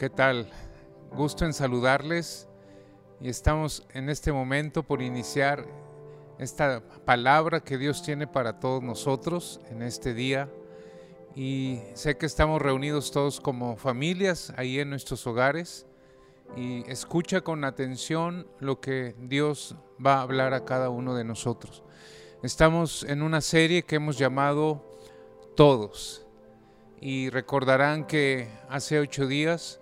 ¿Qué tal? Gusto en saludarles y estamos en este momento por iniciar esta palabra que Dios tiene para todos nosotros en este día. Y sé que estamos reunidos todos como familias ahí en nuestros hogares y escucha con atención lo que Dios va a hablar a cada uno de nosotros. Estamos en una serie que hemos llamado Todos. Y recordarán que hace ocho días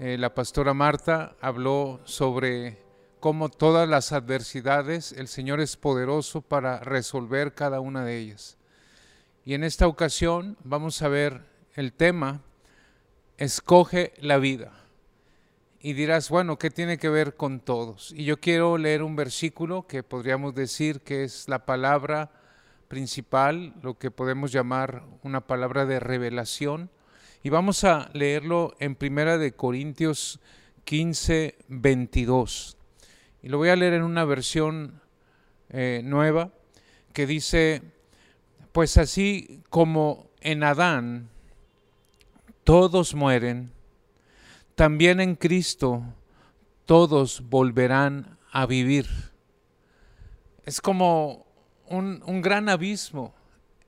eh, la pastora Marta habló sobre cómo todas las adversidades el Señor es poderoso para resolver cada una de ellas. Y en esta ocasión vamos a ver el tema, escoge la vida. Y dirás, bueno, ¿qué tiene que ver con todos? Y yo quiero leer un versículo que podríamos decir que es la palabra principal, lo que podemos llamar una palabra de revelación y vamos a leerlo en Primera de Corintios 15, 22. Y lo voy a leer en una versión eh, nueva que dice, pues así como en Adán todos mueren, también en Cristo todos volverán a vivir. Es como un, un gran abismo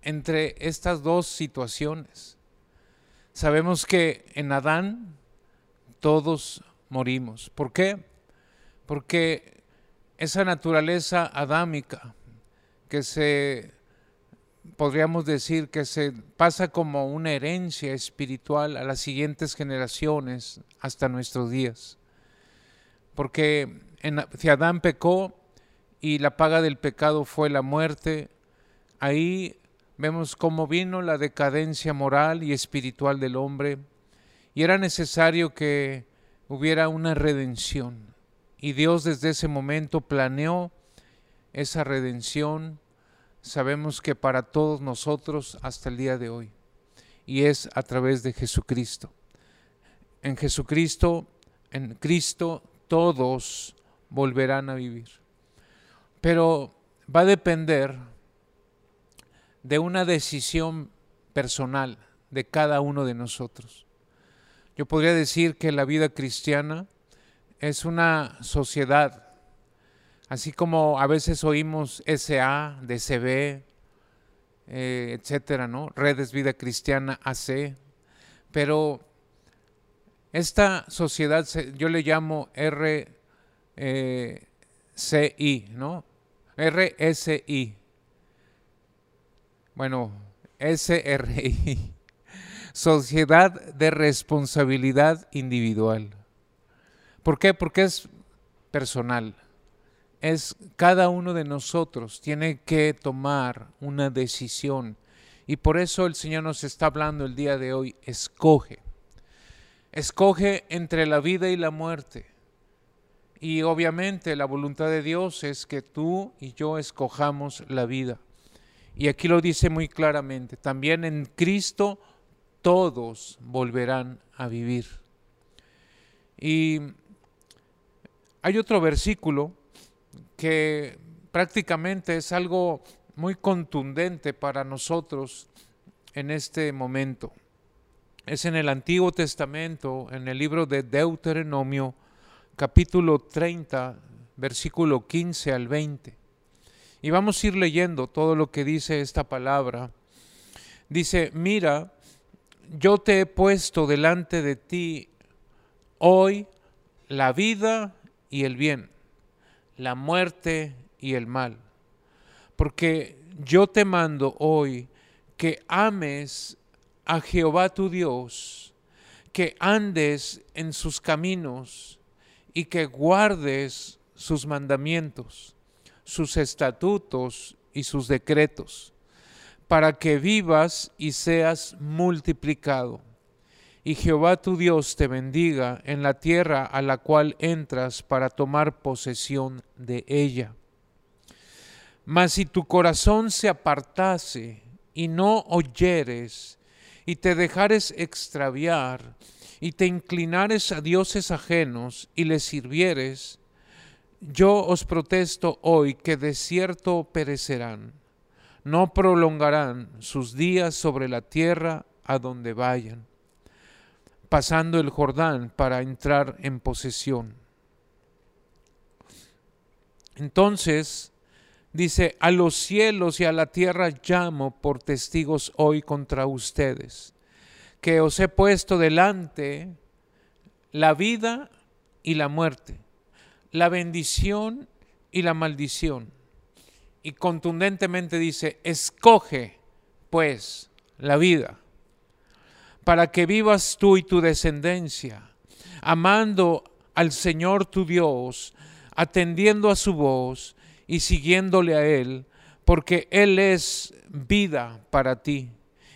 entre estas dos situaciones. Sabemos que en Adán todos morimos. ¿Por qué? Porque esa naturaleza adámica que se, podríamos decir que se pasa como una herencia espiritual a las siguientes generaciones hasta nuestros días. Porque en, si Adán pecó y la paga del pecado fue la muerte, ahí vemos cómo vino la decadencia moral y espiritual del hombre y era necesario que hubiera una redención. Y Dios desde ese momento planeó esa redención, sabemos que para todos nosotros hasta el día de hoy, y es a través de Jesucristo. En Jesucristo, en Cristo, todos volverán a vivir. Pero va a depender de una decisión personal de cada uno de nosotros. Yo podría decir que la vida cristiana es una sociedad, así como a veces oímos SA, DCB, eh, etcétera, ¿no? Redes Vida Cristiana AC, pero esta sociedad yo le llamo RCI, eh, ¿no? RSI, bueno, SRI, Sociedad de Responsabilidad Individual. ¿Por qué? Porque es personal. Es cada uno de nosotros tiene que tomar una decisión. Y por eso el Señor nos está hablando el día de hoy, escoge. Escoge entre la vida y la muerte. Y obviamente la voluntad de Dios es que tú y yo escojamos la vida. Y aquí lo dice muy claramente, también en Cristo todos volverán a vivir. Y hay otro versículo que prácticamente es algo muy contundente para nosotros en este momento. Es en el Antiguo Testamento, en el libro de Deuteronomio, capítulo 30, versículo 15 al 20. Y vamos a ir leyendo todo lo que dice esta palabra. Dice, mira, yo te he puesto delante de ti hoy la vida y el bien, la muerte y el mal. Porque yo te mando hoy que ames a Jehová tu Dios, que andes en sus caminos y que guardes sus mandamientos sus estatutos y sus decretos, para que vivas y seas multiplicado. Y Jehová tu Dios te bendiga en la tierra a la cual entras para tomar posesión de ella. Mas si tu corazón se apartase y no oyeres, y te dejares extraviar, y te inclinares a dioses ajenos y les sirvieres, yo os protesto hoy que de cierto perecerán, no prolongarán sus días sobre la tierra a donde vayan. pasando el Jordán para entrar en posesión. Entonces, dice, a los cielos y a la tierra llamo por testigos hoy contra ustedes, que os he puesto delante la vida y la muerte, la bendición y la maldición. Y contundentemente dice, escoge pues la vida, para que vivas tú y tu descendencia, amando al Señor tu Dios, atendiendo a su voz y siguiéndole a Él, porque Él es vida para ti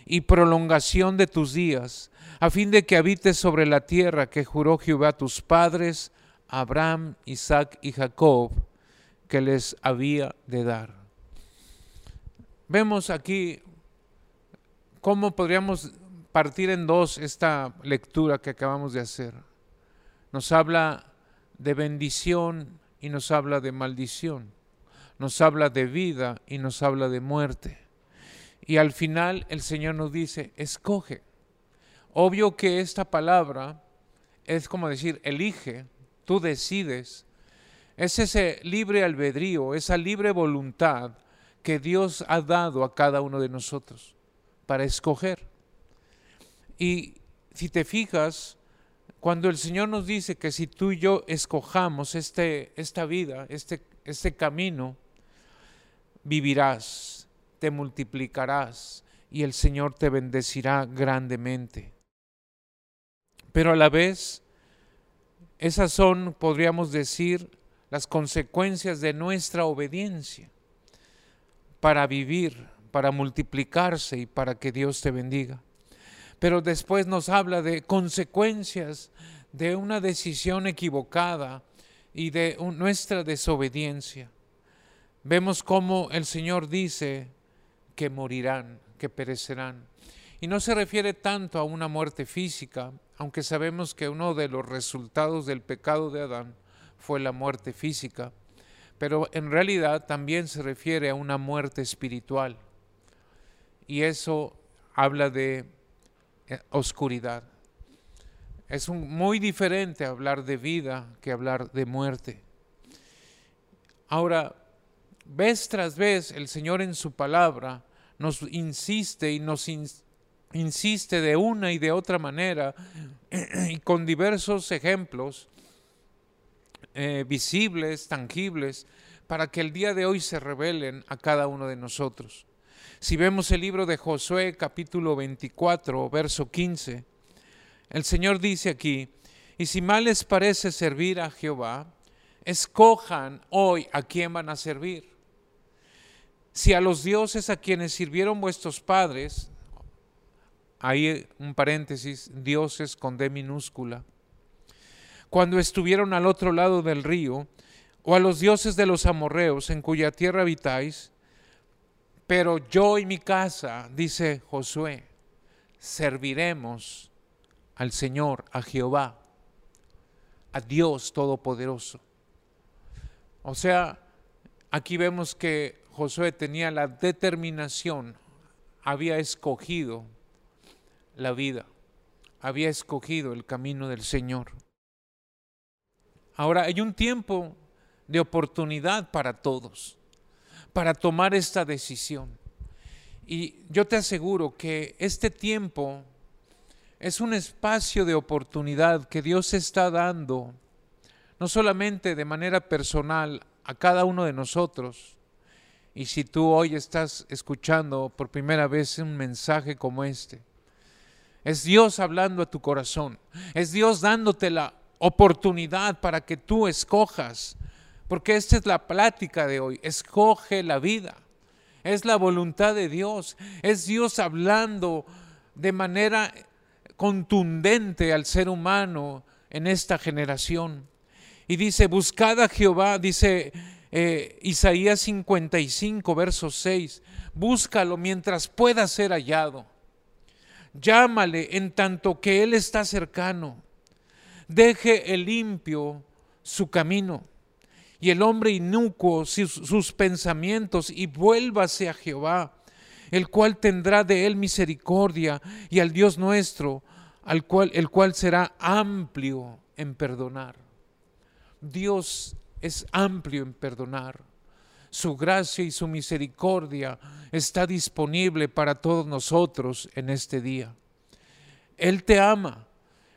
y prolongación de tus días, a fin de que habites sobre la tierra que juró Jehová a tus padres, Abraham, Isaac y Jacob, que les había de dar. Vemos aquí cómo podríamos partir en dos esta lectura que acabamos de hacer. Nos habla de bendición y nos habla de maldición. Nos habla de vida y nos habla de muerte. Y al final el Señor nos dice, escoge. Obvio que esta palabra es como decir, elige, tú decides. Es ese libre albedrío, esa libre voluntad que Dios ha dado a cada uno de nosotros para escoger. Y si te fijas, cuando el Señor nos dice que si tú y yo escojamos este, esta vida, este, este camino, vivirás, te multiplicarás y el Señor te bendecirá grandemente. Pero a la vez, esas son, podríamos decir, las consecuencias de nuestra obediencia para vivir, para multiplicarse y para que Dios te bendiga. Pero después nos habla de consecuencias de una decisión equivocada y de nuestra desobediencia. Vemos cómo el Señor dice que morirán, que perecerán. Y no se refiere tanto a una muerte física, aunque sabemos que uno de los resultados del pecado de Adán fue la muerte física, pero en realidad también se refiere a una muerte espiritual. Y eso habla de eh, oscuridad. Es muy diferente hablar de vida que hablar de muerte. Ahora, vez tras vez el Señor en su palabra nos insiste y nos insiste de una y de otra manera y con diversos ejemplos eh, visibles, tangibles, para que el día de hoy se revelen a cada uno de nosotros. Si vemos el libro de Josué capítulo 24, verso 15, el Señor dice aquí, y si mal les parece servir a Jehová, escojan hoy a quién van a servir si a los dioses a quienes sirvieron vuestros padres, ahí un paréntesis, dioses con D minúscula, cuando estuvieron al otro lado del río, o a los dioses de los amorreos en cuya tierra habitáis, pero yo y mi casa, dice Josué, serviremos al Señor, a Jehová, a Dios Todopoderoso. O sea, aquí vemos que Josué tenía la determinación, había escogido la vida, había escogido el camino del Señor. Ahora hay un tiempo de oportunidad para todos, para tomar esta decisión. Y yo te aseguro que este tiempo es un espacio de oportunidad que Dios está dando, no solamente de manera personal a cada uno de nosotros, y si tú hoy estás escuchando por primera vez un mensaje como este, es Dios hablando a tu corazón, es Dios dándote la oportunidad para que tú escojas, porque esta es la plática de hoy, escoge la vida, es la voluntad de Dios, es Dios hablando de manera contundente al ser humano en esta generación. Y dice, buscad a Jehová, dice eh, Isaías 55, verso 6, búscalo mientras pueda ser hallado. Llámale en tanto que Él está cercano. Deje el limpio su camino y el hombre sus, sus pensamientos y vuélvase a Jehová, el cual tendrá de él misericordia y al Dios nuestro, al cual, el cual será amplio en perdonar. Dios es amplio en perdonar. Su gracia y su misericordia está disponible para todos nosotros en este día. Él te ama.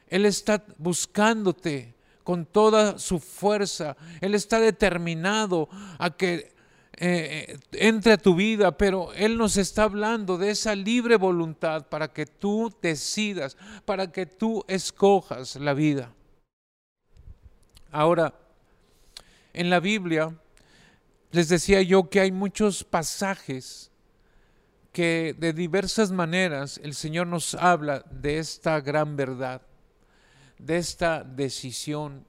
Él está buscándote con toda su fuerza. Él está determinado a que eh, entre a tu vida, pero Él nos está hablando de esa libre voluntad para que tú decidas, para que tú escojas la vida. Ahora, en la Biblia, les decía yo que hay muchos pasajes que de diversas maneras el Señor nos habla de esta gran verdad, de esta decisión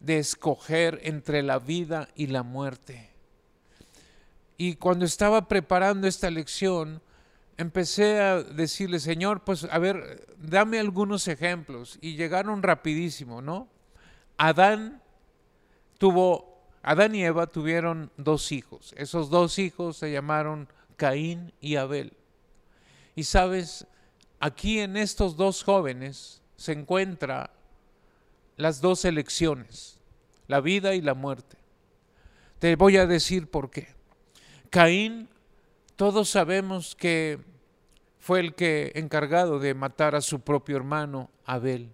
de escoger entre la vida y la muerte. Y cuando estaba preparando esta lección, empecé a decirle, Señor, pues a ver, dame algunos ejemplos. Y llegaron rapidísimo, ¿no? Adán tuvo, Adán y Eva tuvieron dos hijos. Esos dos hijos se llamaron Caín y Abel. Y sabes, aquí en estos dos jóvenes se encuentra las dos elecciones, la vida y la muerte. Te voy a decir por qué. Caín, todos sabemos que fue el que encargado de matar a su propio hermano Abel.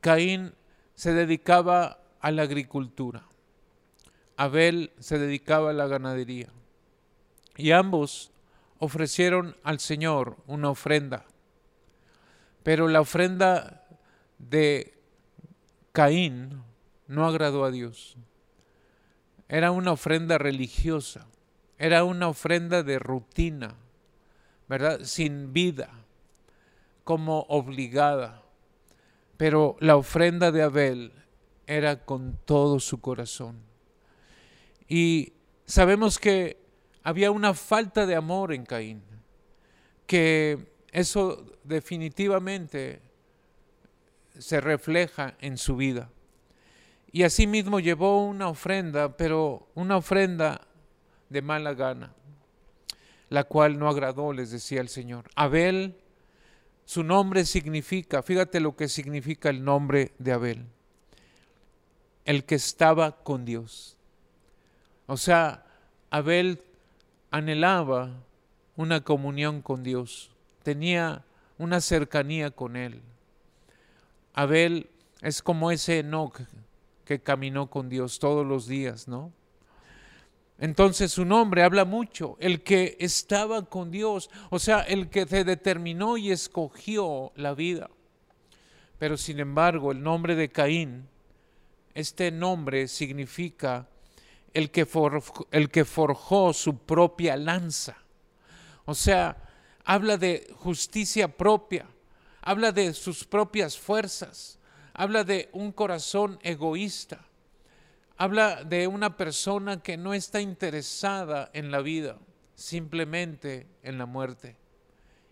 Caín se dedicaba a la agricultura. Abel se dedicaba a la ganadería. Y ambos ofrecieron al Señor una ofrenda. Pero la ofrenda de Caín no agradó a Dios. Era una ofrenda religiosa. Era una ofrenda de rutina, ¿verdad? Sin vida, como obligada. Pero la ofrenda de Abel era con todo su corazón. Y sabemos que había una falta de amor en Caín, que eso definitivamente se refleja en su vida. Y asimismo llevó una ofrenda, pero una ofrenda de mala gana, la cual no agradó, les decía el Señor. Abel, su nombre significa, fíjate lo que significa el nombre de Abel, el que estaba con Dios. O sea, Abel anhelaba una comunión con Dios, tenía una cercanía con Él. Abel es como ese Enoch que caminó con Dios todos los días, ¿no? Entonces su nombre habla mucho, el que estaba con Dios, o sea, el que se determinó y escogió la vida. Pero sin embargo, el nombre de Caín, este nombre significa el que, forjó, el que forjó su propia lanza. O sea, habla de justicia propia, habla de sus propias fuerzas, habla de un corazón egoísta Habla de una persona que no está interesada en la vida, simplemente en la muerte.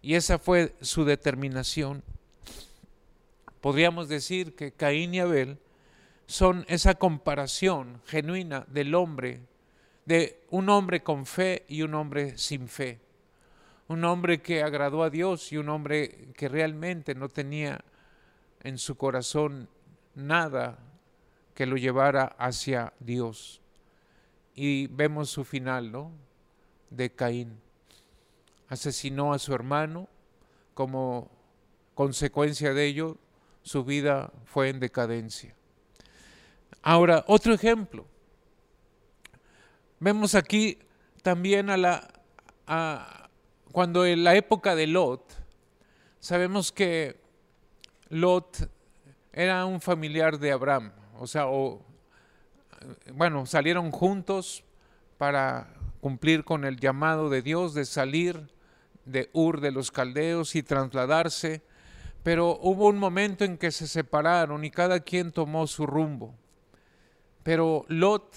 Y esa fue su determinación. Podríamos decir que Caín y Abel son esa comparación genuina del hombre, de un hombre con fe y un hombre sin fe. Un hombre que agradó a Dios y un hombre que realmente no tenía en su corazón nada que lo llevara hacia Dios. Y vemos su final, ¿no? De Caín. Asesinó a su hermano, como consecuencia de ello, su vida fue en decadencia. Ahora, otro ejemplo. Vemos aquí también a la cuando en la época de Lot, sabemos que Lot era un familiar de Abraham o sea, bueno, salieron juntos para cumplir con el llamado de Dios de salir de Ur de los Caldeos y trasladarse, pero hubo un momento en que se separaron y cada quien tomó su rumbo. Pero Lot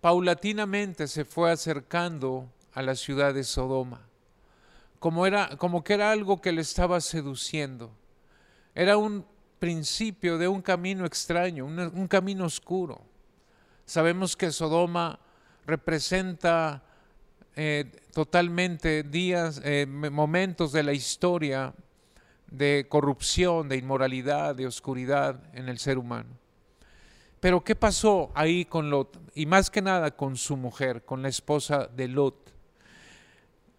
paulatinamente se fue acercando a la ciudad de Sodoma, como, era, como que era algo que le estaba seduciendo. Era un principio de un camino extraño, un, camino oscuro. Sabemos que Sodoma representa eh, totalmente días, eh, momentos de la historia de corrupción, de inmoralidad, de oscuridad en el ser humano. Pero ¿qué pasó ahí con Lot? Y más que nada con su mujer, con la esposa de Lot.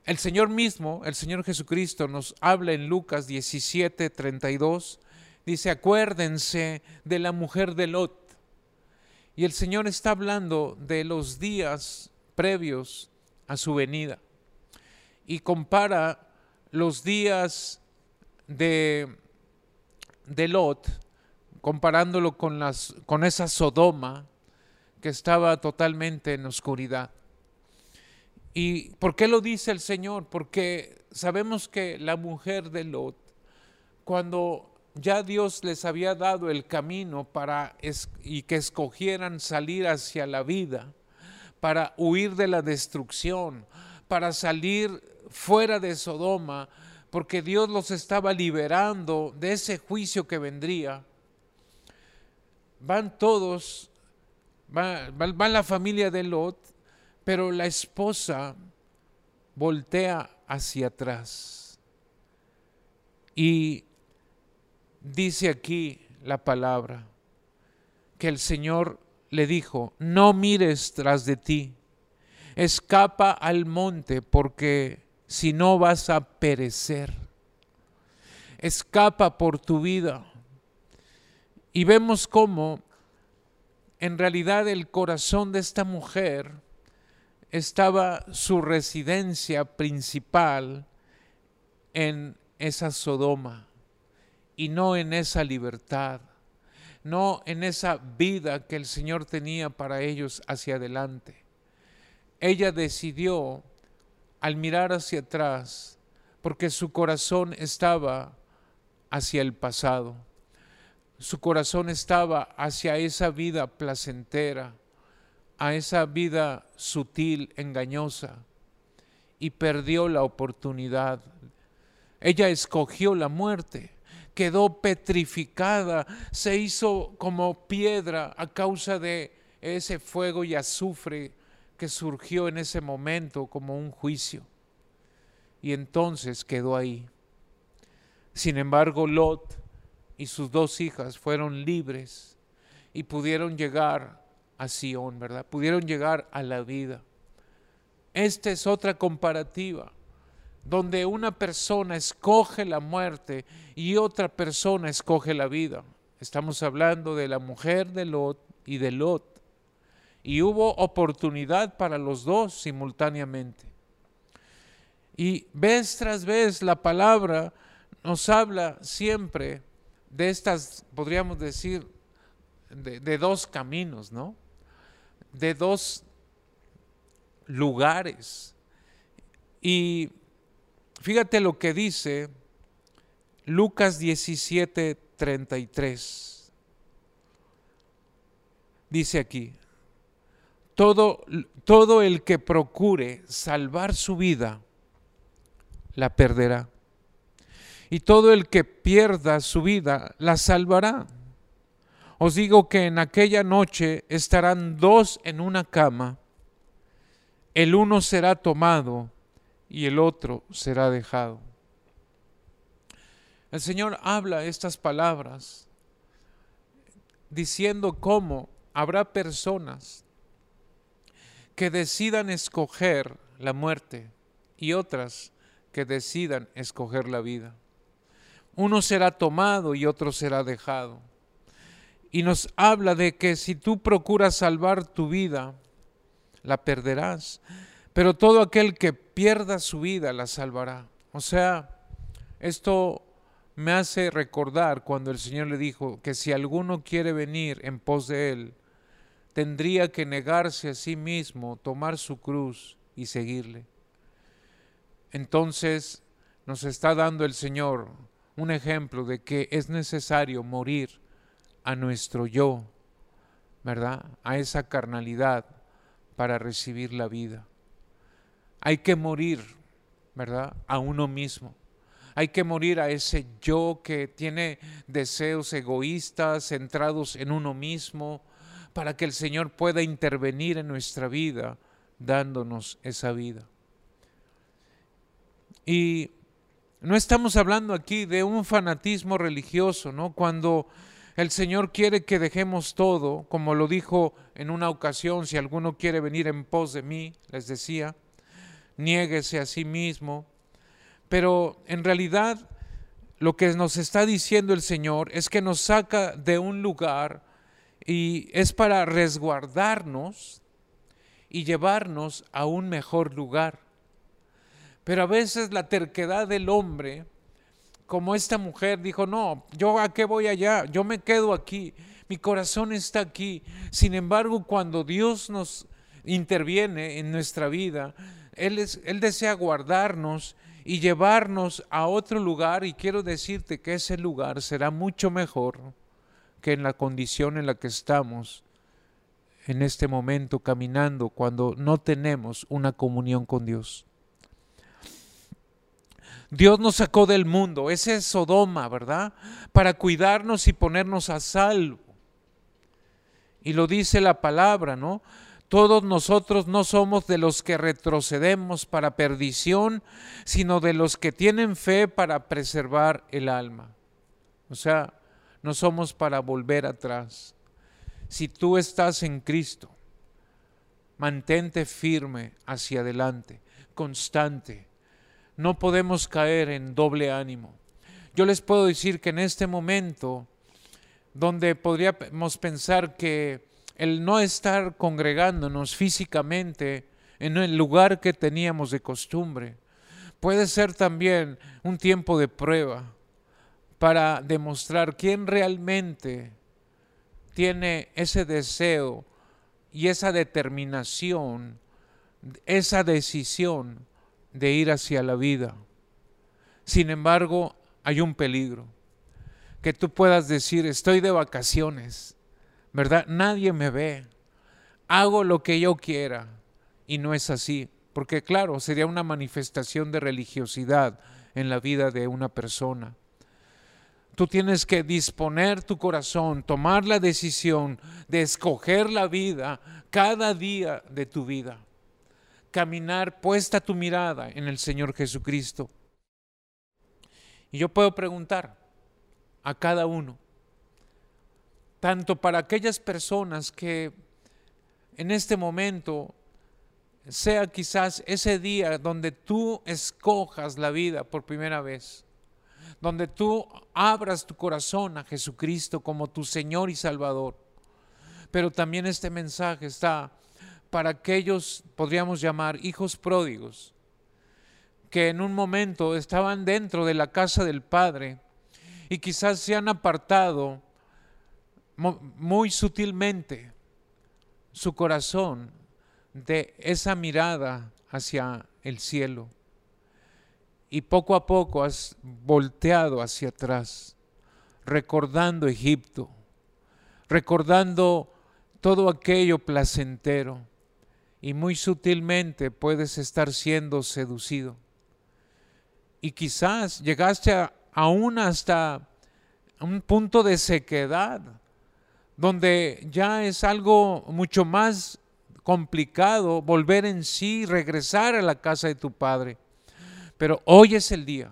El Señor mismo, el Señor Jesucristo, nos habla en Lucas 17, 32. Dice, acuérdense de la mujer de Lot. Y el Señor está hablando de los días previos a su venida. Y compara los días de, de Lot comparándolo con, las, con esa Sodoma que estaba totalmente en oscuridad. ¿Y por qué lo dice el Señor? Porque sabemos que la mujer de Lot, cuando ya Dios les había dado el camino para y que escogieran salir hacia la vida, para huir de la destrucción, para salir fuera de Sodoma, porque Dios los estaba liberando de ese juicio que vendría van todos, va, la familia de Lot, pero la esposa voltea hacia atrás. Y dice aquí la palabra, que el Señor le dijo, no mires tras de ti, escapa al monte porque si no vas a perecer. Escapa por tu vida y vemos cómo en realidad el corazón de esta mujer estaba su residencia principal en esa Sodoma y no en esa libertad, no en esa vida que el Señor tenía para ellos hacia adelante. Ella decidió, al mirar hacia atrás, porque su corazón estaba hacia el pasado su corazón estaba hacia esa vida placentera, a esa vida sutil, engañosa, y perdió la oportunidad. Ella escogió la muerte, quedó petrificada, se hizo como piedra a causa de ese fuego y azufre que surgió en ese momento como un juicio. Y entonces quedó ahí. Sin embargo, Lot y sus dos hijas fueron libres y pudieron llegar a Sion, ¿verdad? Pudieron llegar a la vida. Esta es otra comparativa, donde una persona escoge la muerte y otra persona escoge la vida. Estamos hablando de la mujer de Lot y de Lot. Y hubo oportunidad para los dos simultáneamente. Y vez tras vez la palabra nos habla siempre de estas, podríamos decir, de, dos caminos, ¿no? De dos lugares. Y fíjate lo que dice Lucas 17, 33. Dice aquí, todo, todo el que procure salvar su vida, la perderá y todo el que pierda su vida la salvará. Os digo que en aquella noche estarán dos en una cama, el uno será tomado y el otro será dejado. El Señor habla estas palabras diciendo cómo habrá personas que decidan escoger la muerte y otras que decidan escoger la vida. Uno será tomado y otro será dejado. Y nos habla de que si tú procuras salvar tu vida, la perderás. Pero todo aquel que pierda su vida la salvará. O sea, esto me hace recordar cuando el Señor le dijo que si alguno quiere venir en pos de Él, tendría que negarse a sí mismo, tomar su cruz y seguirle. Entonces nos está dando el Señor un ejemplo de que es necesario morir a nuestro yo, ¿verdad? A esa carnalidad para recibir la vida. Hay que morir, ¿verdad? A uno mismo. Hay que morir a ese yo que tiene deseos egoístas, centrados en uno mismo, para que el Señor pueda intervenir en nuestra vida, dándonos esa vida. Y no estamos hablando aquí de un fanatismo religioso, ¿no? Cuando el Señor quiere que dejemos todo, como lo dijo en una ocasión, si alguno quiere venir en pos de mí, les decía, niéguese a sí mismo. Pero en realidad lo que nos está diciendo el Señor es que nos saca de un lugar y es para resguardarnos y llevarnos a un mejor lugar. Pero a veces la terquedad del hombre, como esta mujer dijo, no, yo a qué voy allá, yo me quedo aquí, mi corazón está aquí. Sin embargo, cuando Dios nos interviene en nuestra vida, Él, Él desea guardarnos y llevarnos a otro lugar y quiero decirte que ese lugar será mucho mejor que en la condición en la que estamos en este momento caminando cuando no tenemos una comunión con Dios. Dios nos sacó del mundo, ese es Sodoma, ¿verdad? Para cuidarnos y ponernos a salvo. Y lo dice la palabra, ¿no? Todos nosotros no somos de los que retrocedemos para perdición, sino de los que tienen fe para preservar el alma. O sea, no somos para volver atrás. Si tú estás en Cristo, mantente firme hacia adelante, constante. No podemos caer en doble ánimo. Yo les puedo decir que en este momento, donde podríamos pensar que el no estar congregándonos físicamente en el lugar que teníamos de costumbre. Puede ser también un tiempo de prueba para demostrar quién realmente tiene ese deseo y esa determinación, esa decisión de ir hacia la vida. Sin embargo, hay un peligro, que tú puedas decir, estoy de vacaciones, ¿verdad? Nadie me ve. Hago lo que yo quiera. Y no es así. Porque claro, sería una manifestación de religiosidad en la vida de una persona. Tú tienes que disponer tu corazón, tomar la decisión de escoger la vida cada día de tu vida. Caminar puesta tu mirada en el Señor Jesucristo. Y yo puedo preguntar a cada uno, tanto para aquellas personas que en este momento sea quizás ese día donde tú escojas la vida por primera vez, donde tú abras tu corazón a Jesucristo como tu Señor y Salvador. Pero también este mensaje está para aquellos, podríamos llamar, hijos pródigos, que en un momento estaban dentro de la casa del Padre y quizás se han apartado muy sutilmente su corazón de esa mirada hacia el cielo. Y poco a poco has volteado hacia atrás, recordando Egipto, recordando todo aquello placentero. Y muy sutilmente puedes estar siendo seducido. Y quizás llegaste aún hasta un punto de sequedad donde ya es algo mucho más complicado volver en sí, regresar a la casa de tu Padre. Pero hoy es el día,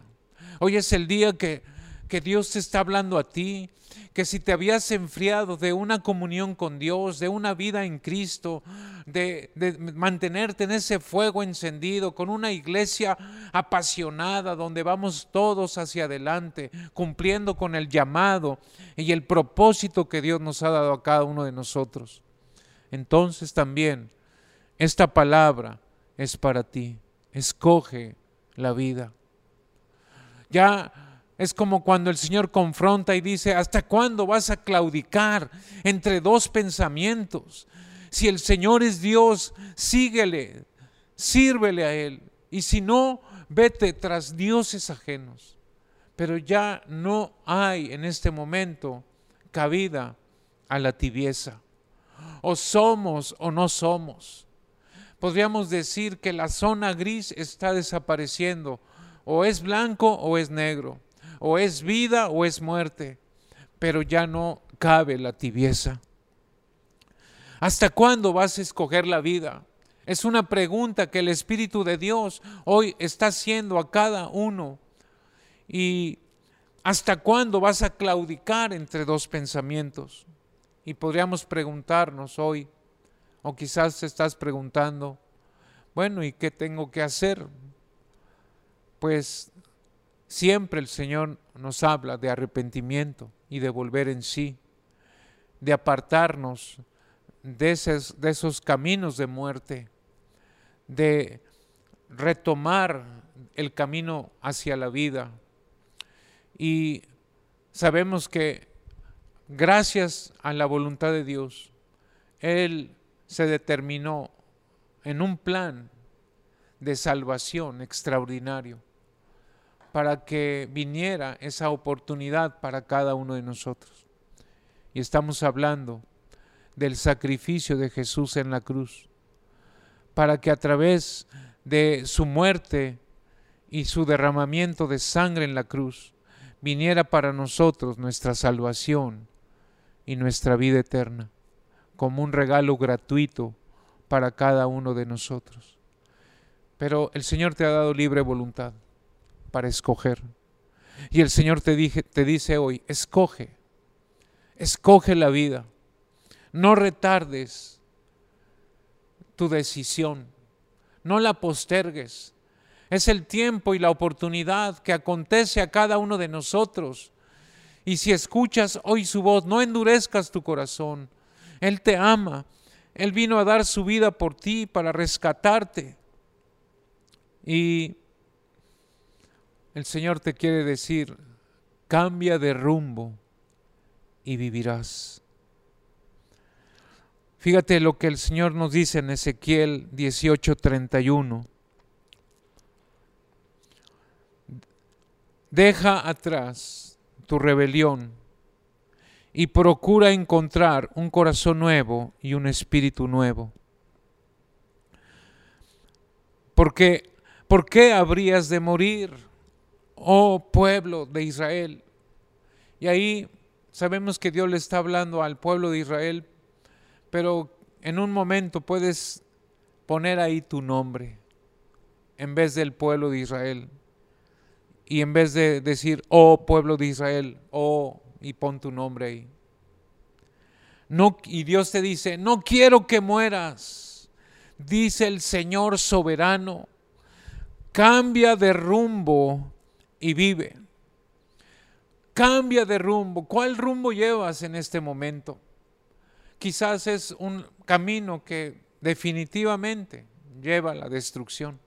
hoy es el día que, que Dios te está hablando a ti, que si te habías enfriado de una comunión con Dios, de una vida en Cristo, de, mantenerte en ese fuego encendido, con una iglesia apasionada donde vamos todos hacia adelante, cumpliendo con el llamado y el propósito que Dios nos ha dado a cada uno de nosotros. Entonces también esta palabra es para ti. Escoge la vida. Ya es como cuando el Señor confronta y dice, ¿hasta cuándo vas a claudicar entre dos pensamientos? Si el Señor es Dios, síguele, sírvele a Él. Y si no, vete tras dioses ajenos. Pero ya no hay en este momento cabida a la tibieza. O somos o no somos. Podríamos decir que la zona gris está desapareciendo. O es blanco o es negro o es vida o es muerte, pero ya no cabe la tibieza. ¿Hasta cuándo vas a escoger la vida? Es una pregunta que el Espíritu de Dios hoy está haciendo a cada uno. ¿Y hasta cuándo vas a claudicar entre dos pensamientos? Y podríamos preguntarnos hoy, o quizás te estás preguntando, bueno, ¿y qué tengo que hacer? Pues siempre el Señor nos habla de arrepentimiento y de volver en sí, de apartarnos de esos, caminos de muerte, de retomar el camino hacia la vida. Y sabemos que gracias a la voluntad de Dios, Él se determinó en un plan de salvación extraordinario para que viniera esa oportunidad para cada uno de nosotros. Y estamos hablando del sacrificio de Jesús en la cruz, para que a través de su muerte y su derramamiento de sangre en la cruz, viniera para nosotros nuestra salvación y nuestra vida eterna, como un regalo gratuito para cada uno de nosotros. Pero el Señor te ha dado libre voluntad para escoger. Y el Señor te, dije, te dice hoy, escoge, escoge la vida. No retardes tu decisión, no la postergues. Es el tiempo y la oportunidad que acontece a cada uno de nosotros. Y si escuchas hoy su voz, no endurezcas tu corazón. Él te ama. Él vino a dar su vida por ti para rescatarte. Y el Señor te quiere decir, cambia de rumbo y vivirás. Fíjate lo que el Señor nos dice en Ezequiel 18:31. Deja atrás tu rebelión y procura encontrar un corazón nuevo y un espíritu nuevo. Porque, ¿por qué habrías de morir, oh pueblo de Israel? Y ahí sabemos que Dios le está hablando al pueblo de Israel pero en un momento puedes poner ahí tu nombre en vez del pueblo de Israel. Y en vez de decir, oh pueblo de Israel, oh, y pon tu nombre ahí. No, y Dios te dice, no quiero que mueras, dice el Señor soberano, cambia de rumbo y vive. Cambia de rumbo. ¿Cuál rumbo llevas en este momento? quizás es un camino que definitivamente lleva a la destrucción.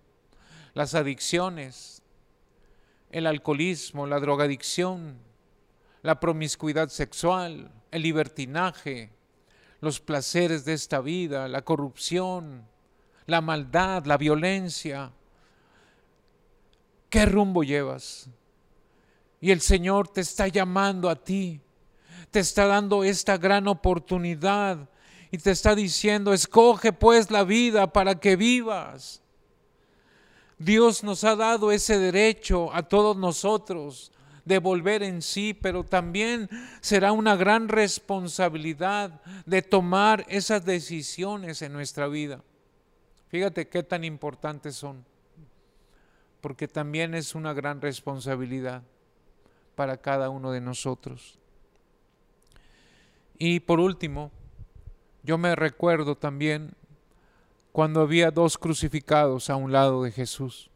Las adicciones, el alcoholismo, la drogadicción, la promiscuidad sexual, el libertinaje, los placeres de esta vida, la corrupción, la maldad, la violencia. ¿Qué rumbo llevas? Y el Señor te está llamando a ti te está dando esta gran oportunidad y te está diciendo, escoge pues la vida para que vivas. Dios nos ha dado ese derecho a todos nosotros de volver en sí, pero también será una gran responsabilidad de tomar esas decisiones en nuestra vida. Fíjate qué tan importantes son, porque también es una gran responsabilidad para cada uno de nosotros. Y por último, yo me recuerdo también cuando había dos crucificados a un lado de Jesús.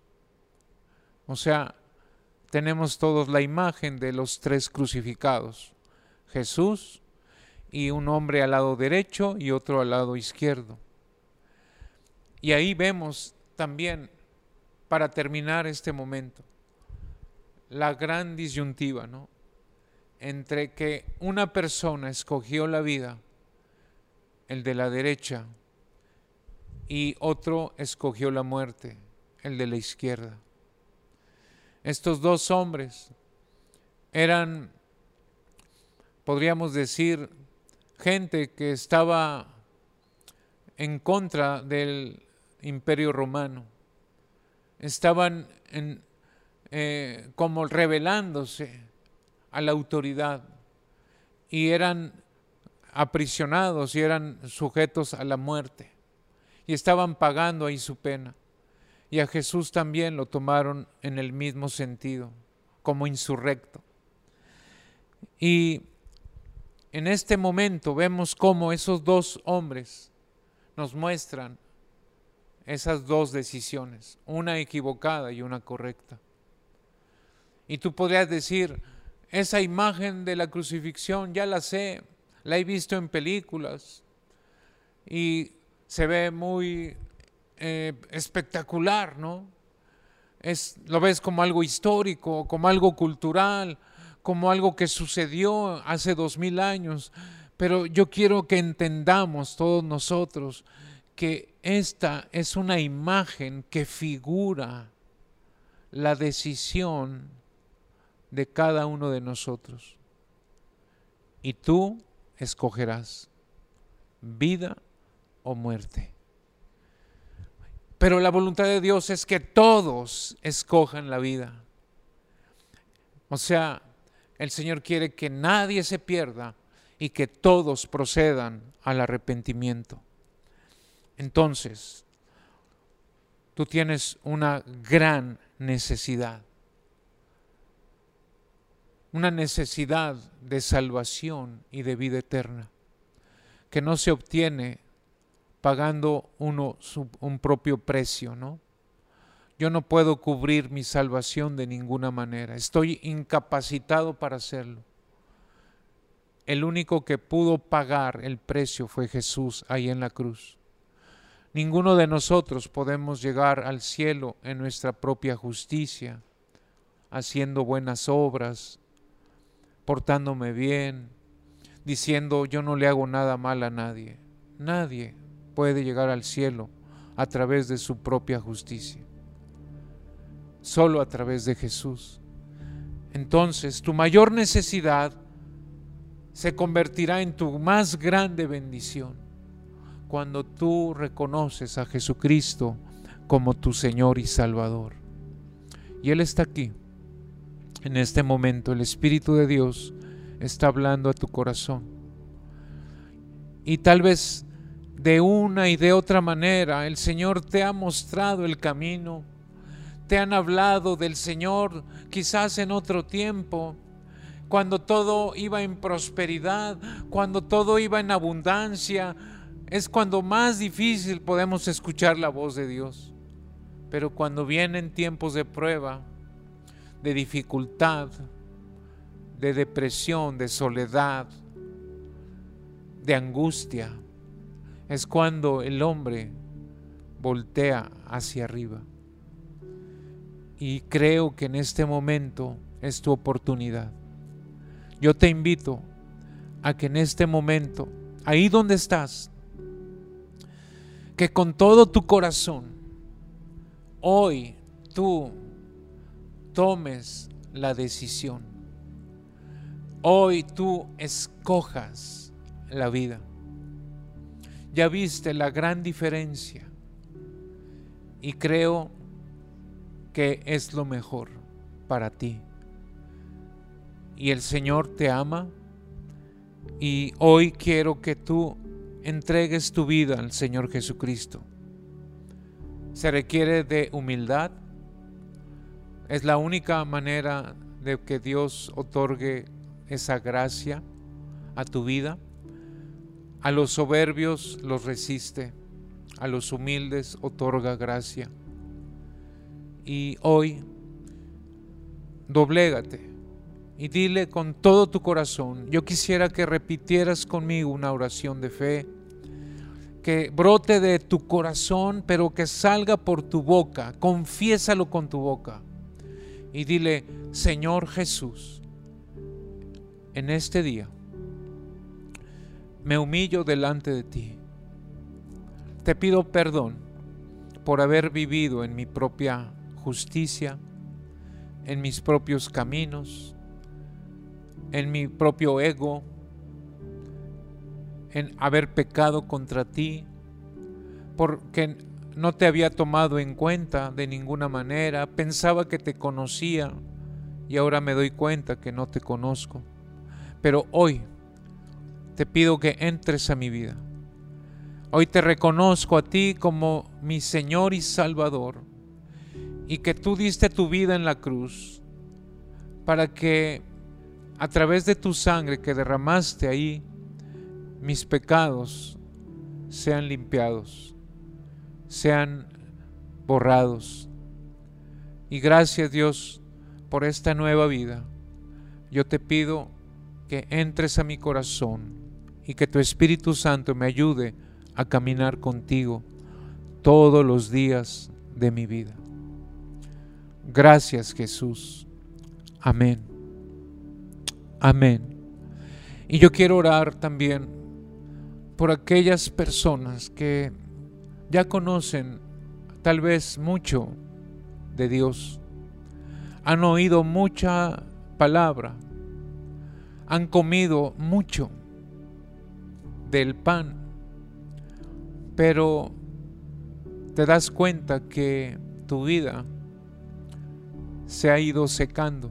O sea, tenemos todos la imagen de los tres crucificados. Jesús y un hombre al lado derecho y otro al lado izquierdo. Y ahí vemos también, para terminar este momento, la gran disyuntiva, ¿no? entre que una persona escogió la vida, el de la derecha, y otro escogió la muerte, el de la izquierda. Estos dos hombres eran, podríamos decir, gente que estaba en contra del imperio romano. Estaban eh, como rebelándose a la autoridad y eran aprisionados y eran sujetos a la muerte y estaban pagando ahí su pena. Y a Jesús también lo tomaron en el mismo sentido, como insurrecto. Y en este momento vemos cómo esos dos hombres nos muestran esas dos decisiones, una equivocada y una correcta. Y tú podrías decir, esa imagen de la crucifixión ya la sé, la he visto en películas y se ve muy eh, espectacular, ¿no? Es, lo ves como algo histórico, como algo cultural, como algo que sucedió hace dos mil años. Pero yo quiero que entendamos todos nosotros que esta es una imagen que figura la decisión de cada uno de nosotros. Y tú escogerás vida o muerte. Pero la voluntad de Dios es que todos escojan la vida. O sea, el Señor quiere que nadie se pierda y que todos procedan al arrepentimiento. Entonces, tú tienes una gran necesidad, una necesidad de salvación y de vida eterna, que no se obtiene pagando uno un propio precio, ¿no? Yo no puedo cubrir mi salvación de ninguna manera. Estoy incapacitado para hacerlo. El único que pudo pagar el precio fue Jesús ahí en la cruz. Ninguno de nosotros podemos llegar al cielo en nuestra propia justicia, haciendo buenas obras, portándome bien, diciendo yo no le hago nada mal a nadie. Nadie puede llegar al cielo a través de su propia justicia. Solo a través de Jesús. Entonces tu mayor necesidad se convertirá en tu más grande bendición cuando tú reconoces a Jesucristo como tu Señor y Salvador. Y Él está aquí. En este momento el Espíritu de Dios está hablando a tu corazón. Y tal vez de una y de otra manera. El Señor te ha mostrado el camino. Te han hablado del Señor quizás en otro tiempo, cuando todo iba en prosperidad, cuando todo iba en abundancia. Es cuando más difícil podemos escuchar la voz de Dios. Pero cuando vienen tiempos de prueba, de dificultad, de depresión, de soledad, de angustia, es cuando el hombre voltea hacia arriba. Y creo que en este momento es tu oportunidad. Yo te invito a que en este momento, ahí donde estás, que con todo tu corazón, hoy tú tomes la decisión. Hoy tú escojas la vida ya viste la gran diferencia y creo que es lo mejor para ti. Y el Señor te ama y hoy quiero que tú entregues tu vida al Señor Jesucristo. Se requiere de humildad. Es la única manera de que Dios otorgue esa gracia a tu vida. A los soberbios los resiste, a los humildes otorga gracia. Y hoy, doblégate y dile con todo tu corazón, yo quisiera que repitieras conmigo una oración de fe, que brote de tu corazón, pero que salga por tu boca, confiésalo con tu boca. Y dile, Señor Jesús, en este día, me humillo delante de ti. Te pido perdón por haber vivido en mi propia justicia, en mis propios caminos, en mi propio ego, en haber pecado contra ti, porque no te había tomado en cuenta de ninguna manera, pensaba que te conocía y ahora me doy cuenta que no te conozco. Pero hoy te pido que entres a mi vida. Hoy te reconozco a ti como mi Señor y Salvador y que tú diste tu vida en la cruz para que a través de tu sangre que derramaste ahí, mis pecados sean limpiados, sean borrados. Y gracias Dios por esta nueva vida. Yo te pido que entres a mi corazón y que tu Espíritu Santo me ayude a caminar contigo todos los días de mi vida. Gracias Jesús. Amén. Amén. Y yo quiero orar también por aquellas personas que ya conocen tal vez mucho de Dios, han oído mucha palabra, han comido mucho del pan, pero te das cuenta que tu vida se ha ido secando,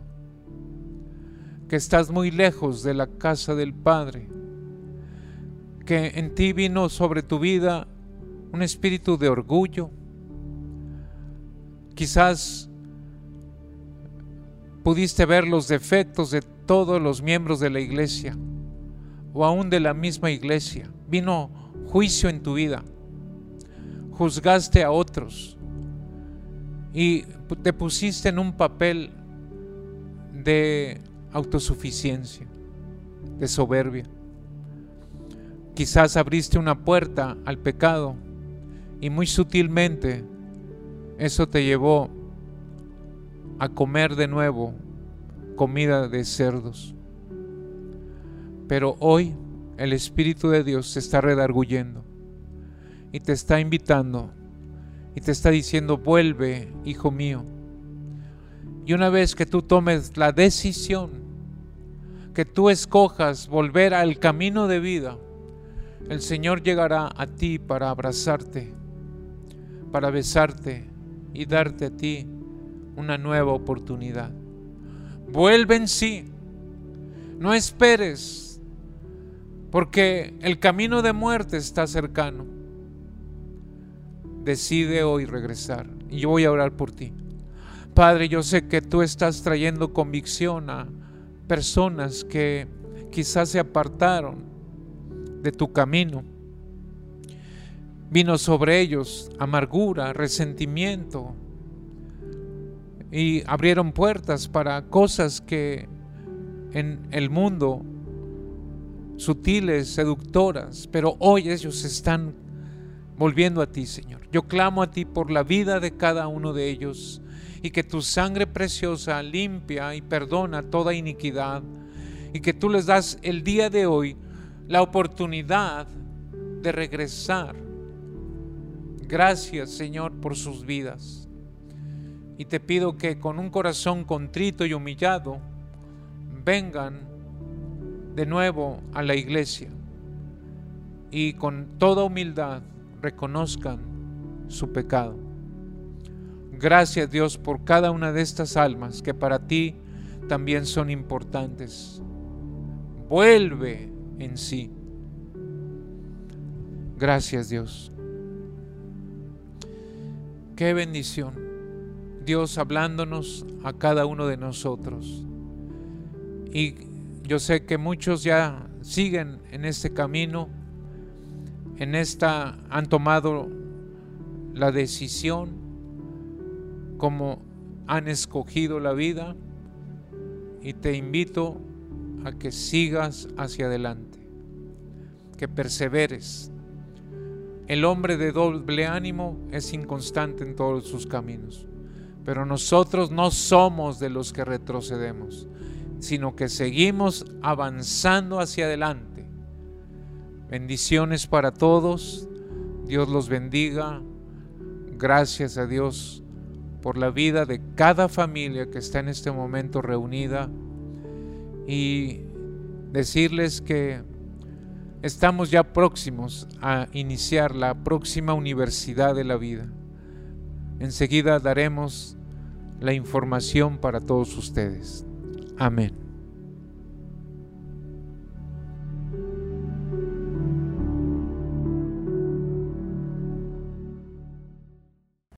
que estás muy lejos de la casa del Padre, que en ti vino sobre tu vida un espíritu de orgullo, quizás pudiste ver los defectos de todos los miembros de la iglesia o aún de la misma iglesia. Vino juicio en tu vida. Juzgaste a otros y te pusiste en un papel de autosuficiencia, de soberbia. Quizás abriste una puerta al pecado y muy sutilmente eso te llevó a comer de nuevo comida de cerdos. Pero hoy el Espíritu de Dios se está redarguyendo y te está invitando y te está diciendo, vuelve, hijo mío. Y una vez que tú tomes la decisión, que tú escojas volver al camino de vida, el Señor llegará a ti para abrazarte, para besarte y darte a ti una nueva oportunidad. Vuelve en sí. No esperes, porque el camino de muerte está cercano. Decide hoy regresar y yo voy a orar por ti. Padre, yo sé que tú estás trayendo convicción a personas que quizás se apartaron de tu camino. Vino sobre ellos amargura, resentimiento, y abrieron puertas para cosas que en el mundo sutiles, seductoras, pero hoy ellos están volviendo a ti, Señor. Yo clamo a ti por la vida de cada uno de ellos y que tu sangre preciosa limpia y perdona toda iniquidad y que tú les das el día de hoy la oportunidad de regresar. Gracias, Señor, por sus vidas. Y te pido que con un corazón contrito y humillado vengan de nuevo a la iglesia y con toda humildad reconozcan su pecado. Gracias Dios por cada una de estas almas que para ti también son importantes. Vuelve en sí. Gracias Dios. Qué bendición Dios hablándonos a cada uno de nosotros. Y yo sé que muchos ya siguen en este camino, en esta han tomado la decisión como han escogido la vida y te invito a que sigas hacia adelante, que perseveres. El hombre de doble ánimo es inconstante en todos sus caminos. Pero nosotros no somos de los que retrocedemos, sino que seguimos avanzando hacia adelante. Bendiciones para todos. Dios los bendiga. Gracias a Dios por la vida de cada familia que está en este momento reunida. Y decirles que estamos ya próximos a iniciar la próxima universidad de la vida. Enseguida daremos la información para todos ustedes. Amén.